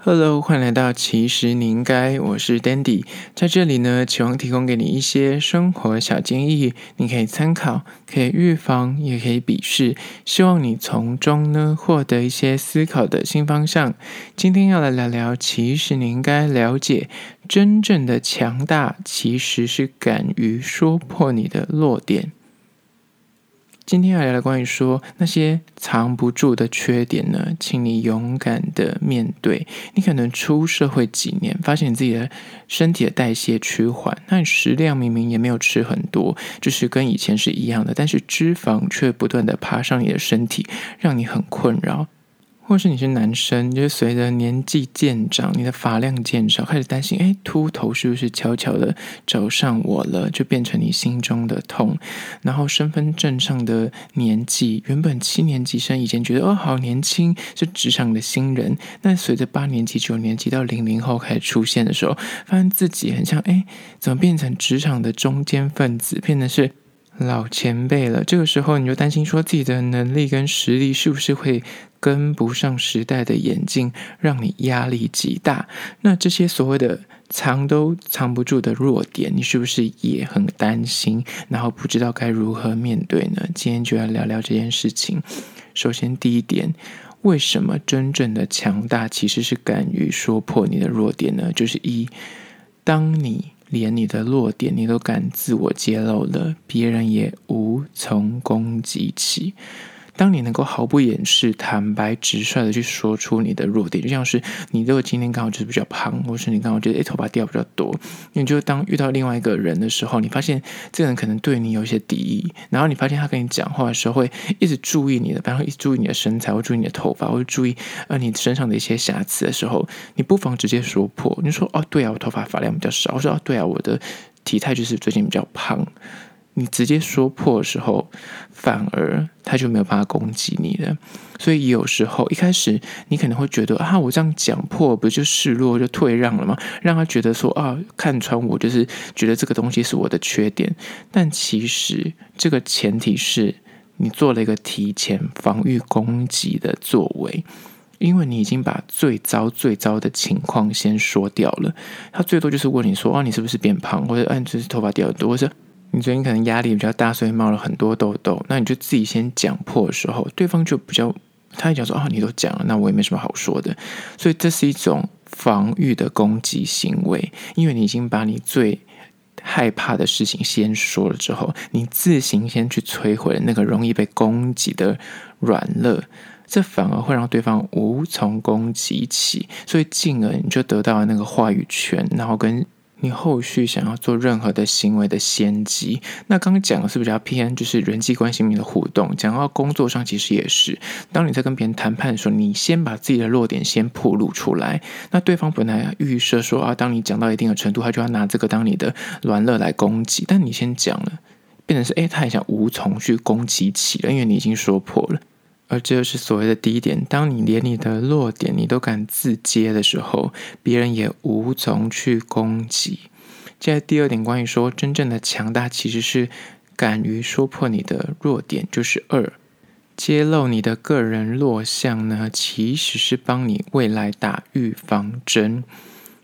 Hello，欢迎来到其实你应该，我是 Dandy，在这里呢，期望提供给你一些生活小建议，你可以参考，可以预防，也可以鄙视，希望你从中呢获得一些思考的新方向。今天要来聊聊，其实你应该了解，真正的强大其实是敢于说破你的弱点。今天要聊的关于说那些藏不住的缺点呢，请你勇敢的面对。你可能出社会几年，发现你自己的身体的代谢趋缓，那你食量明明也没有吃很多，就是跟以前是一样的，但是脂肪却不断的爬上你的身体，让你很困扰。或是你是男生，就是随着年纪渐长，你的发量减少，开始担心，哎，秃头是不是悄悄的找上我了？就变成你心中的痛。然后身份证上的年纪，原本七年级生，以前觉得哦好年轻，是职场的新人。那随着八年级、九年级到零零后开始出现的时候，发现自己很像，哎，怎么变成职场的中间分子，变得是老前辈了？这个时候你就担心说，自己的能力跟实力是不是会？跟不上时代的演进，让你压力极大。那这些所谓的藏都藏不住的弱点，你是不是也很担心？然后不知道该如何面对呢？今天就来聊聊这件事情。首先，第一点，为什么真正的强大其实是敢于说破你的弱点呢？就是一，当你连你的弱点你都敢自我揭露了，别人也无从攻击起。当你能够毫不掩饰、坦白直率的去说出你的弱点，就像是你如果今天刚好就是比较胖，或是你刚好觉得诶头发掉比较多，你就当遇到另外一个人的时候，你发现这个人可能对你有一些敌意，然后你发现他跟你讲话的时候会一直注意你的，然后一直注意你的身材，或注意你的头发，或注意呃你身上的一些瑕疵的时候，你不妨直接说破，你说哦对啊，我头发发量比较少，我说哦对啊，我的体态就是最近比较胖。你直接说破的时候，反而他就没有办法攻击你了。所以有时候一开始你可能会觉得啊，我这样讲破不就示弱就退让了吗？让他觉得说啊，看穿我就是觉得这个东西是我的缺点。但其实这个前提是你做了一个提前防御攻击的作为，因为你已经把最糟最糟的情况先说掉了。他最多就是问你说啊，你是不是变胖，或者啊，就是头发掉的多，或者。你最近可能压力比较大，所以冒了很多痘痘。那你就自己先讲破的时候，对方就比较，他一讲说啊，你都讲了，那我也没什么好说的。所以这是一种防御的攻击行为，因为你已经把你最害怕的事情先说了之后，你自行先去摧毁了那个容易被攻击的软肋，这反而会让对方无从攻击起，所以进而你就得到了那个话语权，然后跟。你后续想要做任何的行为的先机，那刚刚讲的是比较偏，就是人际关系面的互动。讲到工作上，其实也是，当你在跟别人谈判的时候，你先把自己的弱点先暴露出来，那对方本来预设说啊，当你讲到一定的程度，他就要拿这个当你的软肋来攻击，但你先讲了，变成是哎，他也想无从去攻击起了，因为你已经说破了。而这就是所谓的第一点，当你连你的弱点你都敢自揭的时候，别人也无从去攻击。接下来第二点，关于说真正的强大，其实是敢于说破你的弱点，就是二，揭露你的个人弱项呢，其实是帮你未来打预防针。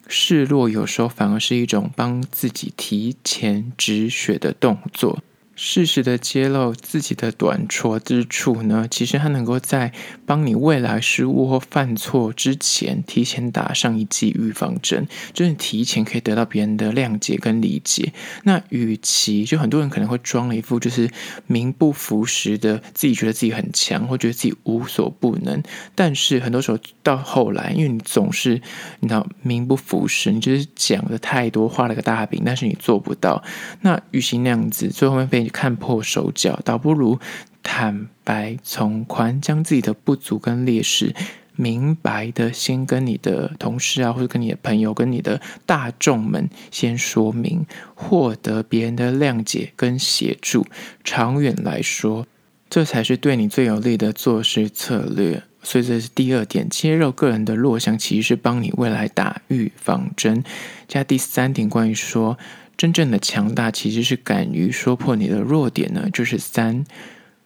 示弱有时候反而是一种帮自己提前止血的动作。适时的揭露自己的短拙之处呢，其实它能够在帮你未来失误或犯错之前，提前打上一剂预防针，就是提前可以得到别人的谅解跟理解。那与其就很多人可能会装了一副就是名不符实的，自己觉得自己很强，或觉得自己无所不能，但是很多时候到后来，因为你总是你知道名不符实，你就是讲的太多，画了个大饼，但是你做不到。那与其那样子，最后面被。看破手脚，倒不如坦白从宽，将自己的不足跟劣势明白的先跟你的同事啊，或者跟你的朋友、跟你的大众们先说明，获得别人的谅解跟协助。长远来说，这才是对你最有利的做事策略。所以这是第二点，揭露个人的弱项，其实是帮你未来打预防针。加第三点，关于说。真正的强大其实是敢于说破你的弱点呢，就是三，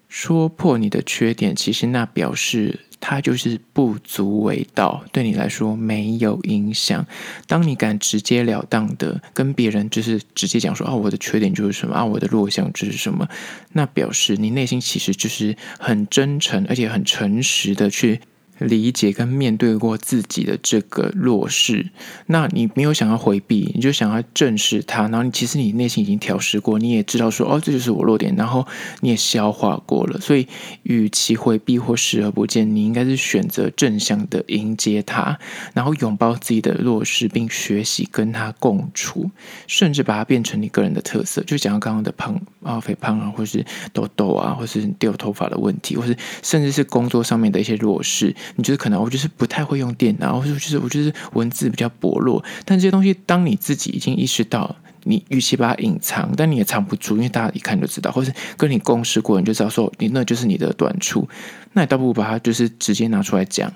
说破你的缺点，其实那表示它就是不足为道，对你来说没有影响。当你敢直截了当的跟别人就是直接讲说啊，我的缺点就是什么啊，我的弱项就是什么，那表示你内心其实就是很真诚，而且很诚实的去。理解跟面对过自己的这个弱势，那你没有想要回避，你就想要正视它，然后你其实你内心已经调试过，你也知道说哦，这就是我弱点，然后你也消化过了，所以与其回避或视而不见，你应该是选择正向的迎接它，然后拥抱自己的弱势，并学习跟它共处，甚至把它变成你个人的特色。就讲到刚刚的胖啊、肥胖啊，或是痘痘啊，或是掉头发的问题，或是甚至是工作上面的一些弱势。你就是可能我就是不太会用电脑，或者就是我就是文字比较薄弱。但这些东西，当你自己已经意识到，你与其把它隐藏，但你也藏不住，因为大家一看就知道，或是跟你共事过，你就知道说你那就是你的短处。那你倒不如把它就是直接拿出来讲。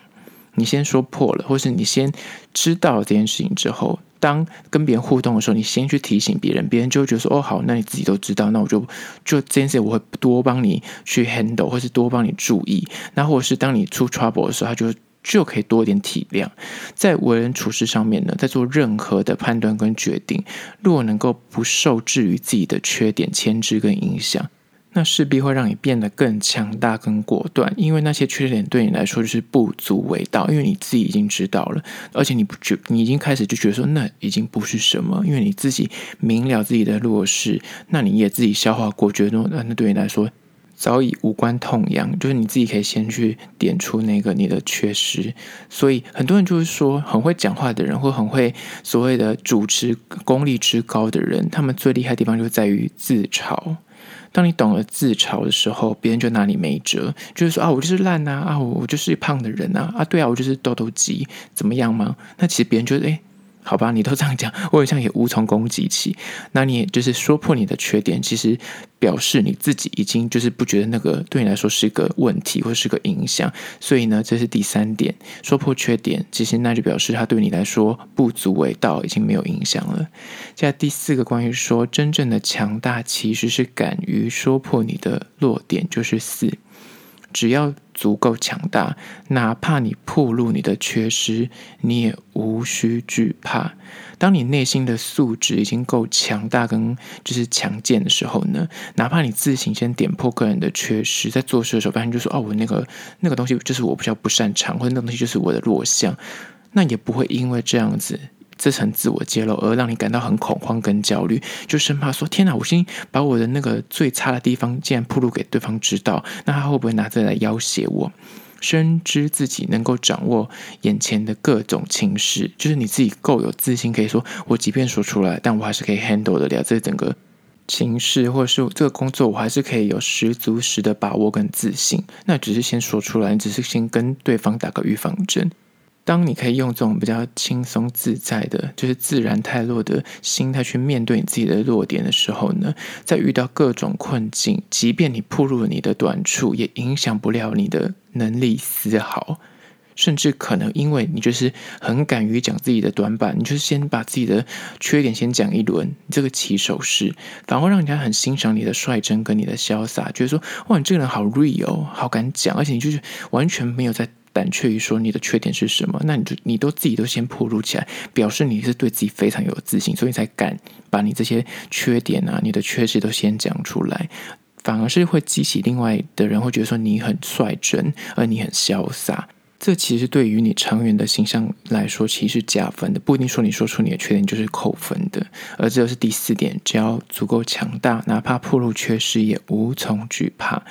你先说破了，或是你先知道这件事情之后。当跟别人互动的时候，你先去提醒别人，别人就会觉得说：“哦，好，那你自己都知道，那我就就这件事，我会多帮你去 handle，或是多帮你注意。那或者是当你出 trouble 的时候，他就就可以多一点体谅。在为人处事上面呢，在做任何的判断跟决定，如果能够不受制于自己的缺点牵制跟影响。”那势必会让你变得更强大、更果断，因为那些缺点对你来说就是不足为道，因为你自己已经知道了，而且你不觉，你已经开始就觉得说那已经不是什么，因为你自己明了自己的弱势，那你也自己消化过，觉得那那对你来说早已无关痛痒，就是你自己可以先去点出那个你的缺失。所以很多人就是说，很会讲话的人或很会所谓的主持功力之高的人，他们最厉害的地方就在于自嘲。当你懂了自嘲的时候，别人就拿你没辙，就是说啊，我就是烂呐，啊，我我就是胖的人呐，啊，对啊，我就是痘痘肌，怎么样吗？那其实别人觉得，诶。好吧，你都这样讲，我好像也无从攻击起。那你就是说破你的缺点，其实表示你自己已经就是不觉得那个对你来说是个问题或是个影响。所以呢，这是第三点，说破缺点，其实那就表示它对你来说不足为道，已经没有影响了。接下来第四个，关于说真正的强大，其实是敢于说破你的弱点，就是四。只要足够强大，哪怕你暴露你的缺失，你也无需惧怕。当你内心的素质已经够强大跟就是强健的时候呢，哪怕你自行先点破个人的缺失，在做事的时候发现就说哦，我那个那个东西就是我比较不擅长，或者那个东西就是我的弱项，那也不会因为这样子。这层自我揭露，而让你感到很恐慌跟焦虑，就生怕说：“天哪，我先把我的那个最差的地方竟然暴露给对方知道，那他会不会拿这来要挟我？”深知自己能够掌握眼前的各种情势，就是你自己够有自信，可以说：“我即便说出来，但我还是可以 handle 得了这整个情势，或者是这个工作，我还是可以有十足十的把握跟自信。”那只是先说出来，只是先跟对方打个预防针。当你可以用这种比较轻松自在的，就是自然泰落的心态去面对你自己的弱点的时候呢，在遇到各种困境，即便你暴露了你的短处，也影响不了你的能力丝毫。甚至可能因为你就是很敢于讲自己的短板，你就先把自己的缺点先讲一轮，这个起手式反而让人家很欣赏你的率真跟你的潇洒，觉得说哇，你这个人好 real，好敢讲，而且你就是完全没有在。胆怯于说你的缺点是什么？那你就你都自己都先暴露起来，表示你是对自己非常有自信，所以才敢把你这些缺点啊、你的缺失都先讲出来，反而是会激起另外的人会觉得说你很率真，而你很潇洒。这其实对于你长远的形象来说，其实是加分的，不一定说你说出你的缺点就是扣分的。而这就是第四点，只要足够强大，哪怕暴露缺失也无从惧怕。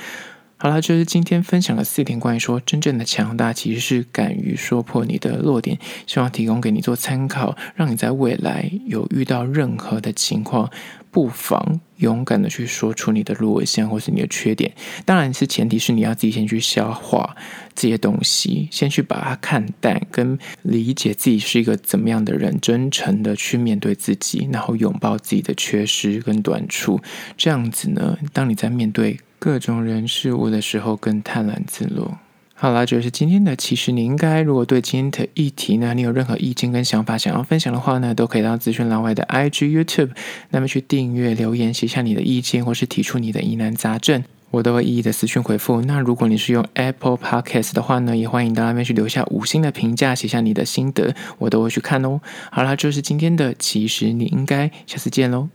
好了，就是今天分享的四点关于说真正的强大，其实是敢于说破你的弱点，希望提供给你做参考，让你在未来有遇到任何的情况，不妨勇敢的去说出你的弱项或是你的缺点。当然是前提是你要自己先去消化这些东西，先去把它看淡，跟理解自己是一个怎么样的人，真诚的去面对自己，然后拥抱自己的缺失跟短处。这样子呢，当你在面对各种人事物的时候更泰然自若。好啦，这就是今天的。其实你应该，如果对今天的议题呢，你有任何意见跟想法想要分享的话呢，都可以到资讯栏外的 IG、YouTube，那么去订阅、留言、写下你的意见，或是提出你的疑难杂症。我都会一一的私讯回复。那如果你是用 Apple Podcast 的话呢，也欢迎到那边去留下五星的评价，写下你的心得，我都会去看哦。好啦，这是今天的，其实你应该下次见喽。